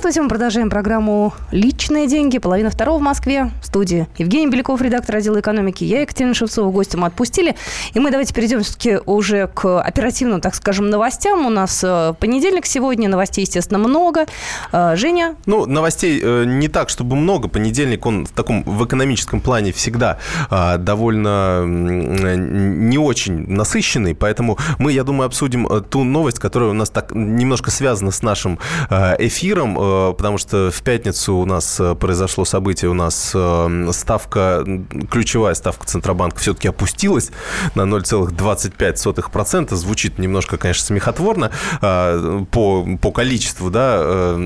Здравствуйте, мы продолжаем программу «Личные деньги». Половина второго в Москве. В студии Евгений Беляков, редактор отдела экономики. Я Екатерина Шевцова. Гостя мы отпустили. И мы давайте перейдем все-таки уже к оперативным, так скажем, новостям. У нас э, понедельник сегодня. Новостей, естественно, много. Э, Женя? Ну, новостей э, не так, чтобы много. Понедельник, он в таком, в экономическом плане всегда довольно не очень насыщенный. Поэтому мы, я думаю, обсудим ту новость, которая у нас так немножко связана с нашим эфиром потому что в пятницу у нас э, произошло событие, у нас э, ставка, ключевая ставка Центробанка все-таки опустилась на 0,25%. Звучит немножко, конечно, смехотворно по, по количеству да,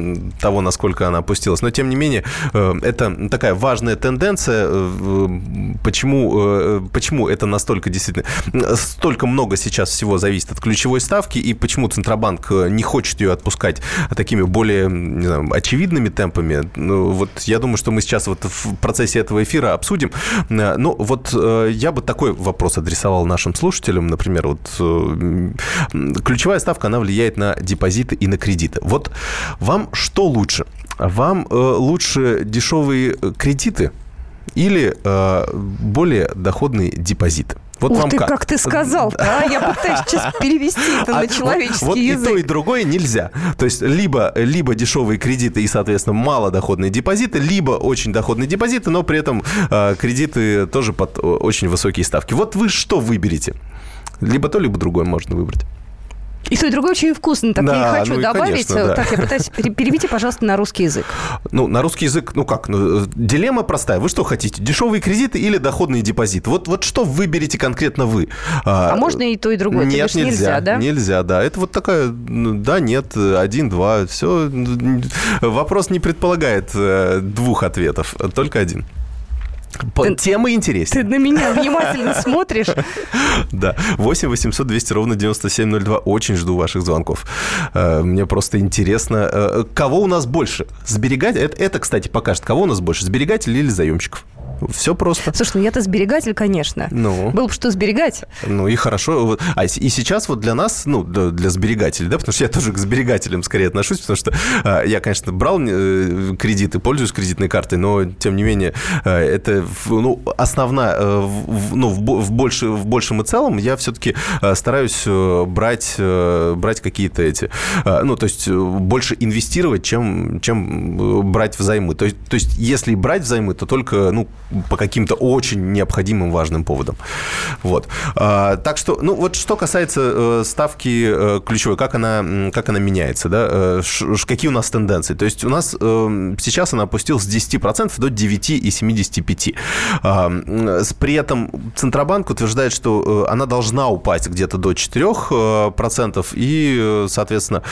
того, насколько она опустилась. Но, тем не менее, это такая важная тенденция. Почему, почему это настолько действительно... Столько много сейчас всего зависит от ключевой ставки, и почему Центробанк не хочет ее отпускать такими более не знаю, очевидными темпами. Ну, вот я думаю, что мы сейчас вот в процессе этого эфира обсудим. Э, ну, вот э, я бы такой вопрос адресовал нашим слушателям. Например, вот э, ключевая ставка, она влияет на депозиты и на кредиты. Вот вам что лучше? Вам лучше дешевые кредиты или более доходные депозиты? Вот Ух вам ты, как? как ты сказал а? Я пытаюсь сейчас перевести это а, на человеческий вот, вот язык. и то, и другое нельзя. То есть либо, либо дешевые кредиты и, соответственно, малодоходные депозиты, либо очень доходные депозиты, но при этом э, кредиты тоже под очень высокие ставки. Вот вы что выберете? Либо то, либо другое можно выбрать. И то, и другое очень вкусно. Так да, я и хочу ну, добавить. Конечно, да. Так, я пытаюсь... Переведите, пожалуйста, на русский язык. Ну, на русский язык, ну как? Ну, дилемма простая. Вы что хотите? Дешевые кредиты или доходные депозиты? Вот, вот что выберете конкретно вы? А, а можно и то, и другое? Нет, нельзя, нельзя, да? Нельзя, да. Это вот такая, ну, да, нет, один, два. Все. Вопрос не предполагает э, двух ответов, только один. Ты, Тема интереснее. Ты на меня внимательно смотришь. Да. 8 800 200 ровно 9702. Очень жду ваших звонков. Э, мне просто интересно, э, кого у нас больше? Сберегать? Это, это, кстати, покажет, кого у нас больше, сберегателей или заемщиков? Все просто. Слушай, ну я-то сберегатель, конечно. Ну. Было бы что сберегать. Ну и хорошо. А и сейчас вот для нас, ну, для сберегателей, да, потому что я тоже к сберегателям скорее отношусь, потому что а, я, конечно, брал э, кредиты, пользуюсь кредитной картой, но, тем не менее, э, это, ну, основная, э, ну, в, больше, в большем и целом я все-таки стараюсь брать, брать какие-то эти, ну, то есть больше инвестировать, чем, чем брать взаймы. То есть, то есть если брать взаймы, то только, ну, по каким-то очень необходимым важным поводам. Вот. А, так что, ну вот что касается э, ставки э, ключевой, как она, как она меняется, да, э, какие у нас тенденции. То есть у нас сейчас она опустилась с 10% до 9,75%. А, при этом Центробанк утверждает, что она должна упасть где-то до 4%, и, соответственно,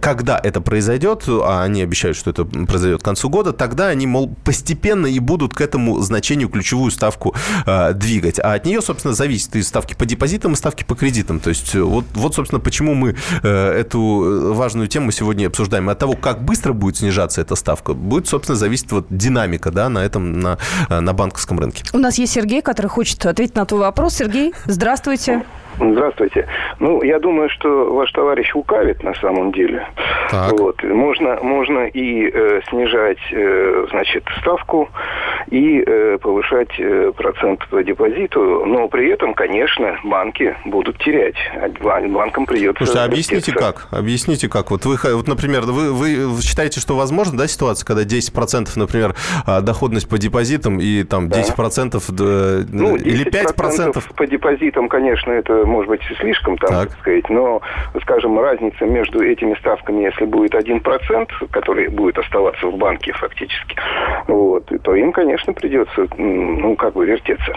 когда это произойдет, а они обещают, что это произойдет к концу года, тогда они, мол, постепенно и будут к этому значению значению ключевую ставку э, двигать. А от нее, собственно, зависит и ставки по депозитам, и ставки по кредитам. То есть э, вот, вот собственно, почему мы э, эту важную тему сегодня обсуждаем. От того, как быстро будет снижаться эта ставка, будет, собственно, зависеть вот динамика да, на этом, на, на банковском рынке. У нас есть Сергей, который хочет ответить на твой вопрос. Сергей, здравствуйте. Здравствуйте. Ну, я думаю, что ваш товарищ лукавит на самом деле. Так. Вот. Можно, можно и э, снижать, э, значит, ставку, и э, повышать э, процент по депозиту, но при этом, конечно, банки будут терять. Банкам придется... Слушайте, а объясните как? Объясните как? Вот вы, вот, например, вы, вы считаете, что возможно, да, ситуация, когда 10%, например, а, доходность по депозитам и там 10% да. ну, 10 или 5%? по депозитам, конечно, это может быть, слишком, там, так. так сказать, но, скажем, разница между этими ставками, если будет 1%, который будет оставаться в банке фактически, вот, то им, конечно, придется, ну, как бы вертеться.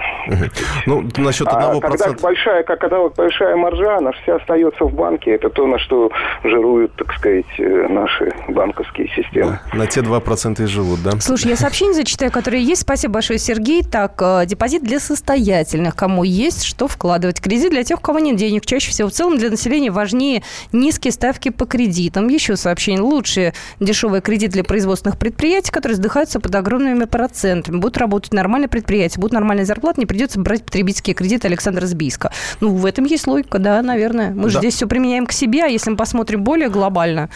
Ну, насчет одного а когда большая, как когда вот большая маржа, она вся остается в банке, это то, на что жируют, так сказать, э, наши банковские системы. Да, на те 2% и живут, да? Слушай, я сообщение зачитаю, которые есть. Спасибо большое, Сергей. Так, э, депозит для состоятельных. Кому есть, что вкладывать. Кредит для тех, у кого нет денег. Чаще всего в целом для населения важнее низкие ставки по кредитам. Еще сообщение. Лучшие дешевые кредиты для производственных предприятий, которые сдыхаются под огромными процентами. Документами, будут работать нормальные предприятия, будут нормальные зарплаты, не придется брать потребительские кредиты Александра Збийска. Ну, в этом есть логика, да, наверное. Мы же здесь все применяем к себе, а если мы посмотрим более глобально...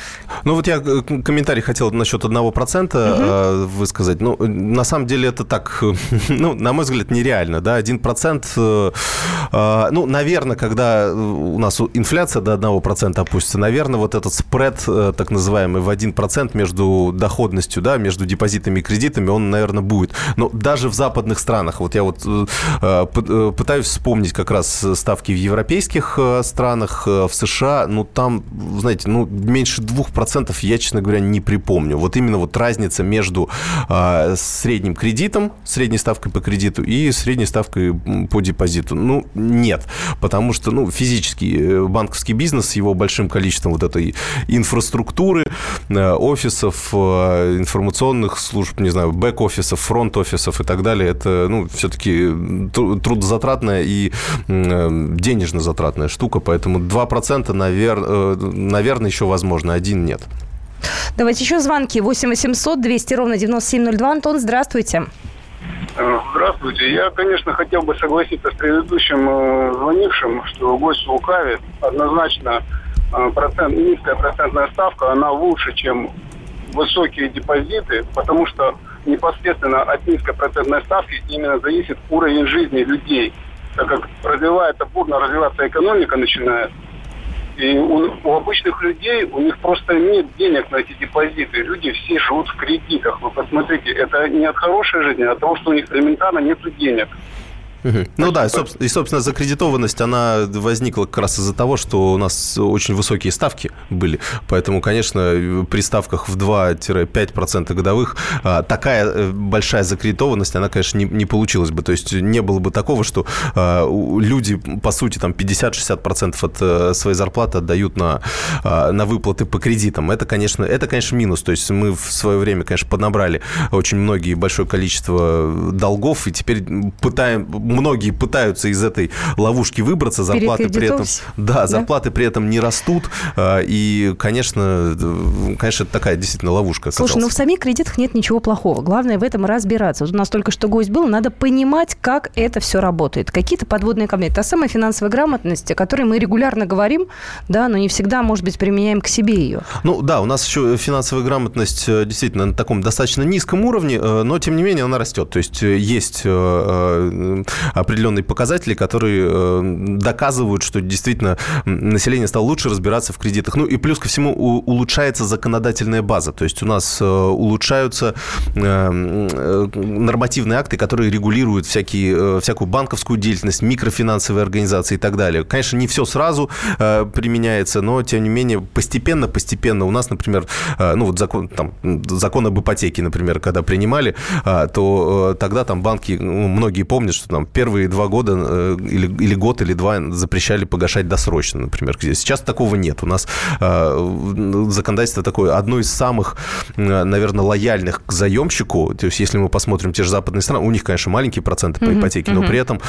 Ну, вот я э, комментарий хотел насчет одного процента угу. высказать. Ну, на самом деле это так, ну, на мой взгляд, нереально, да, один процент, э, ну, наверное, когда у нас инфляция до одного процента опустится, наверное, вот этот спред, так называемый, в один процент между доходностью, да, между депозитами и кредитами, он, наверное, будет. Но даже в западных странах, вот я вот пытаюсь вспомнить как раз ставки в европейских странах, в США, ну, там, знаете, ну, меньше двух процентов я, честно говоря, не припомню. Вот именно вот разница между э, средним кредитом, средней ставкой по кредиту и средней ставкой по депозиту. Ну, нет. Потому что, ну, физический э, банковский бизнес с его большим количеством вот этой инфраструктуры, э, офисов, э, информационных служб, не знаю, бэк-офисов, фронт-офисов и так далее, это, ну, все-таки трудозатратная и э, денежно затратная штука, поэтому 2%, навер... Э, наверное, еще возможно, один нет. Давайте еще звонки. 8 800 200 ровно 9702. Антон, здравствуйте. Э, здравствуйте. Я, конечно, хотел бы согласиться с предыдущим э, звонившим, что гость лукавит. Однозначно э, процент, низкая процентная ставка, она лучше, чем высокие депозиты, потому что непосредственно от низкой процентной ставки именно зависит уровень жизни людей. Так как развивается, бурно развиваться экономика начинает, и у, у обычных людей, у них просто нет денег на эти депозиты. Люди все живут в кредитах. Вы посмотрите, это не от хорошей жизни, а от того, что у них элементарно нет денег. Ну да, и, собственно, закредитованность, она возникла как раз из-за того, что у нас очень высокие ставки были. Поэтому, конечно, при ставках в 2-5% годовых а, такая э, большая закредитованность, она, конечно, не, не получилась бы. То есть не было бы такого, что а, люди, по сути, там 50-60% от э, своей зарплаты отдают на, а, на выплаты по кредитам. Это, конечно, это, конечно, минус. То есть мы в свое время, конечно, поднабрали очень многие, большое количество долгов, и теперь пытаем многие пытаются из этой ловушки выбраться, зарплаты при этом, да, зарплаты да? при этом не растут, а, и, конечно, конечно, это такая действительно ловушка. Слушай, ну в самих кредитах нет ничего плохого. Главное в этом разбираться. Вот у нас только что гость был, надо понимать, как это все работает. Какие-то подводные камни. Та самая финансовая грамотность, о которой мы регулярно говорим, да, но не всегда, может быть, применяем к себе ее. Ну да, у нас еще финансовая грамотность э, действительно на таком достаточно низком уровне, э, но тем не менее она растет. То есть э, есть определенные показатели, которые э, доказывают, что действительно население стало лучше разбираться в кредитах. Ну и плюс ко всему улучшается законодательная база. То есть у нас э, улучшаются э, нормативные акты, которые регулируют всякие, всякую банковскую деятельность, микрофинансовые организации и так далее. Конечно, не все сразу применяется, но тем не менее постепенно, постепенно у нас, например, ну вот закон, там, закон об ипотеке, например, когда принимали, то тогда там банки, ну, многие помнят, что там первые два года э, или, или год, или два запрещали погашать досрочно, например. Сейчас такого нет. У нас э, законодательство такое, одно из самых, э, наверное, лояльных к заемщику. То есть, если мы посмотрим те же западные страны, у них, конечно, маленькие проценты по ипотеке, но при этом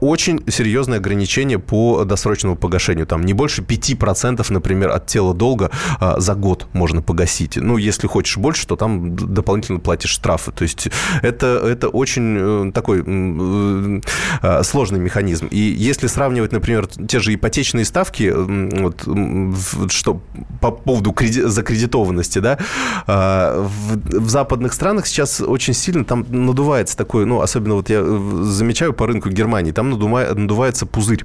очень серьезные ограничения по досрочному погашению. Там не больше 5%, например, от тела долга за год можно погасить. Ну, если хочешь больше, то там дополнительно платишь штрафы. То есть это, это очень такой Э, сложный механизм. И если сравнивать, например, те же ипотечные ставки, вот, что по поводу креди- закредитованности, да, э, в, в западных странах сейчас очень сильно там надувается такой, ну, особенно вот я э, замечаю по рынку Германии, там надувается пузырь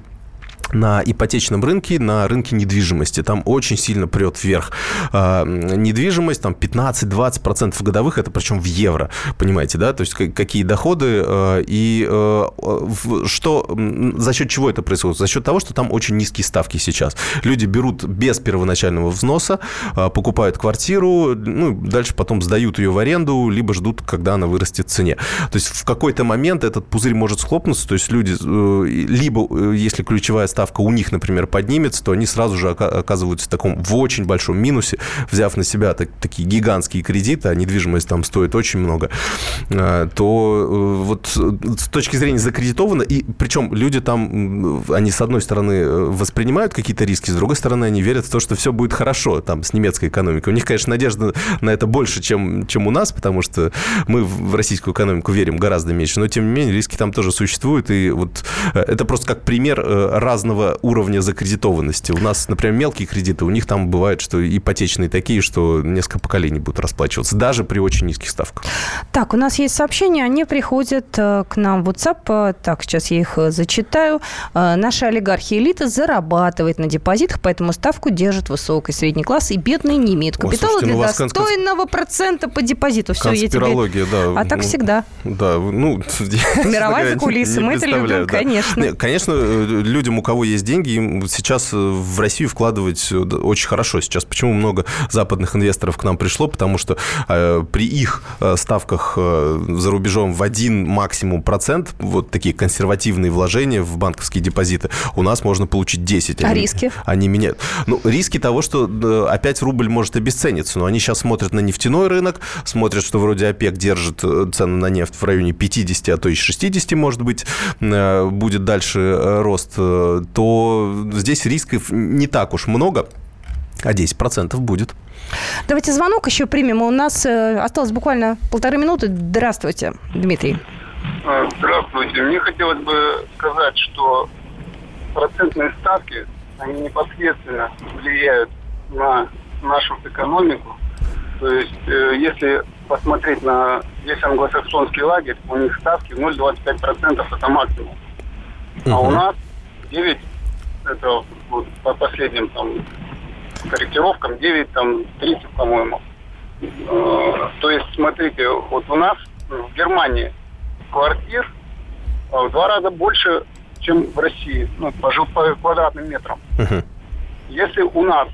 на ипотечном рынке, на рынке недвижимости. Там очень сильно прет вверх. А, недвижимость, там 15-20% годовых, это причем в евро, понимаете, да? То есть какие доходы а, и а, что, за счет чего это происходит? За счет того, что там очень низкие ставки сейчас. Люди берут без первоначального взноса, покупают квартиру, ну, дальше потом сдают ее в аренду, либо ждут, когда она вырастет в цене. То есть в какой-то момент этот пузырь может схлопнуться, то есть люди, э, либо, э, если ключевая ставка у них, например, поднимется, то они сразу же оказываются в таком в очень большом минусе, взяв на себя так, такие гигантские кредиты, а недвижимость там стоит очень много, э, то э, вот с точки зрения закредитовано, и причем люди там, они с одной стороны воспринимают какие-то риски, с другой стороны они верят в то, что все будет хорошо там с немецкой экономикой. У них, конечно, надежда на это больше, чем, чем у нас, потому что мы в российскую экономику верим гораздо меньше, но тем не менее риски там тоже существуют, и вот это просто как пример разного уровня закредитованности. У нас, например, мелкие кредиты, у них там бывает, что ипотечные такие, что несколько поколений будут расплачиваться, даже при очень низких ставках. Так, у нас есть сообщения, они приходят э, к нам в WhatsApp. Так, сейчас я их э, зачитаю. Э, Наша олигархи элита зарабатывает на депозитах, поэтому ставку держит высокий средний класс, и бедные не имеют капитала Ой, слушайте, для ну, достойного конс... процента по депозиту. Все, я тебе... да. А так ну, всегда. Да, ну... Мировая закулиса, мы это любим, конечно. Конечно, людям, у кого есть деньги, им сейчас в Россию вкладывать очень хорошо сейчас. Почему много западных инвесторов к нам пришло? Потому что э, при их э, ставках э, за рубежом в один максимум процент, вот такие консервативные вложения в банковские депозиты, у нас можно получить 10. А они, риски? Они меняют. Ну, риски того, что э, опять рубль может обесцениться. Но они сейчас смотрят на нефтяной рынок, смотрят, что вроде ОПЕК держит э, цены на нефть в районе 50, а то и 60, может быть, э, будет дальше э, рост, э, то здесь рисков не так уж много а 10% будет. Давайте звонок еще примем. У нас э, осталось буквально полторы минуты. Здравствуйте, Дмитрий. А, здравствуйте. Мне хотелось бы сказать, что процентные ставки, они непосредственно влияют на нашу экономику. То есть, э, если посмотреть на весь англосаксонский лагерь, у них ставки 0,25% это максимум. А угу. у нас 9, это вот по последним там корректировкам 9, там, 30, по-моему. Э, то есть, смотрите, вот у нас в Германии квартир э, в два раза больше, чем в России, ну, по, по квадратным метрам. Uh-huh. Если у нас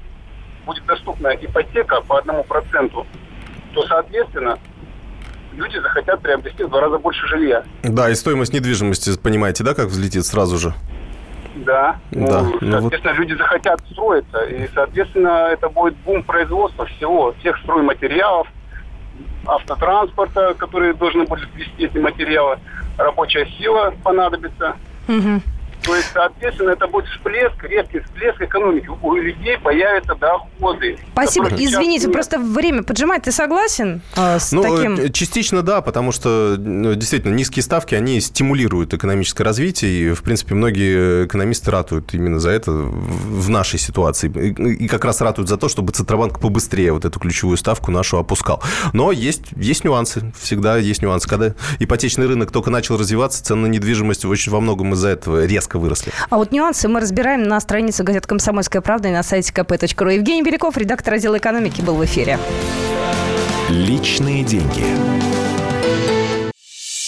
будет доступна ипотека по одному проценту, то, соответственно, люди захотят приобрести в два раза больше жилья. Да, и стоимость недвижимости, понимаете, да, как взлетит сразу же? Да. да. Ну, ну, соответственно, вот... люди захотят строиться. И, соответственно, это будет бум производства всего, всех стройматериалов, автотранспорта, которые должны будут вести эти материалы. Рабочая сила понадобится. Угу. То есть, соответственно, это будет всплеск, резкий всплеск экономики. У людей появятся доходы. Спасибо. Извините, нет. просто время поджимает. Ты согласен э, с ну, таким? Э, частично да, потому что ну, действительно низкие ставки, они стимулируют экономическое развитие. И, в принципе, многие экономисты ратуют именно за это в нашей ситуации. И как раз ратуют за то, чтобы Центробанк побыстрее вот эту ключевую ставку нашу опускал. Но есть, есть нюансы. Всегда есть нюансы. Когда ипотечный рынок только начал развиваться, цены на недвижимость очень во многом из-за этого резко резко выросли. А вот нюансы мы разбираем на странице газеты «Комсомольская правда» и на сайте kp.ru. Евгений Беляков, редактор отдела экономики, был в эфире. Личные деньги.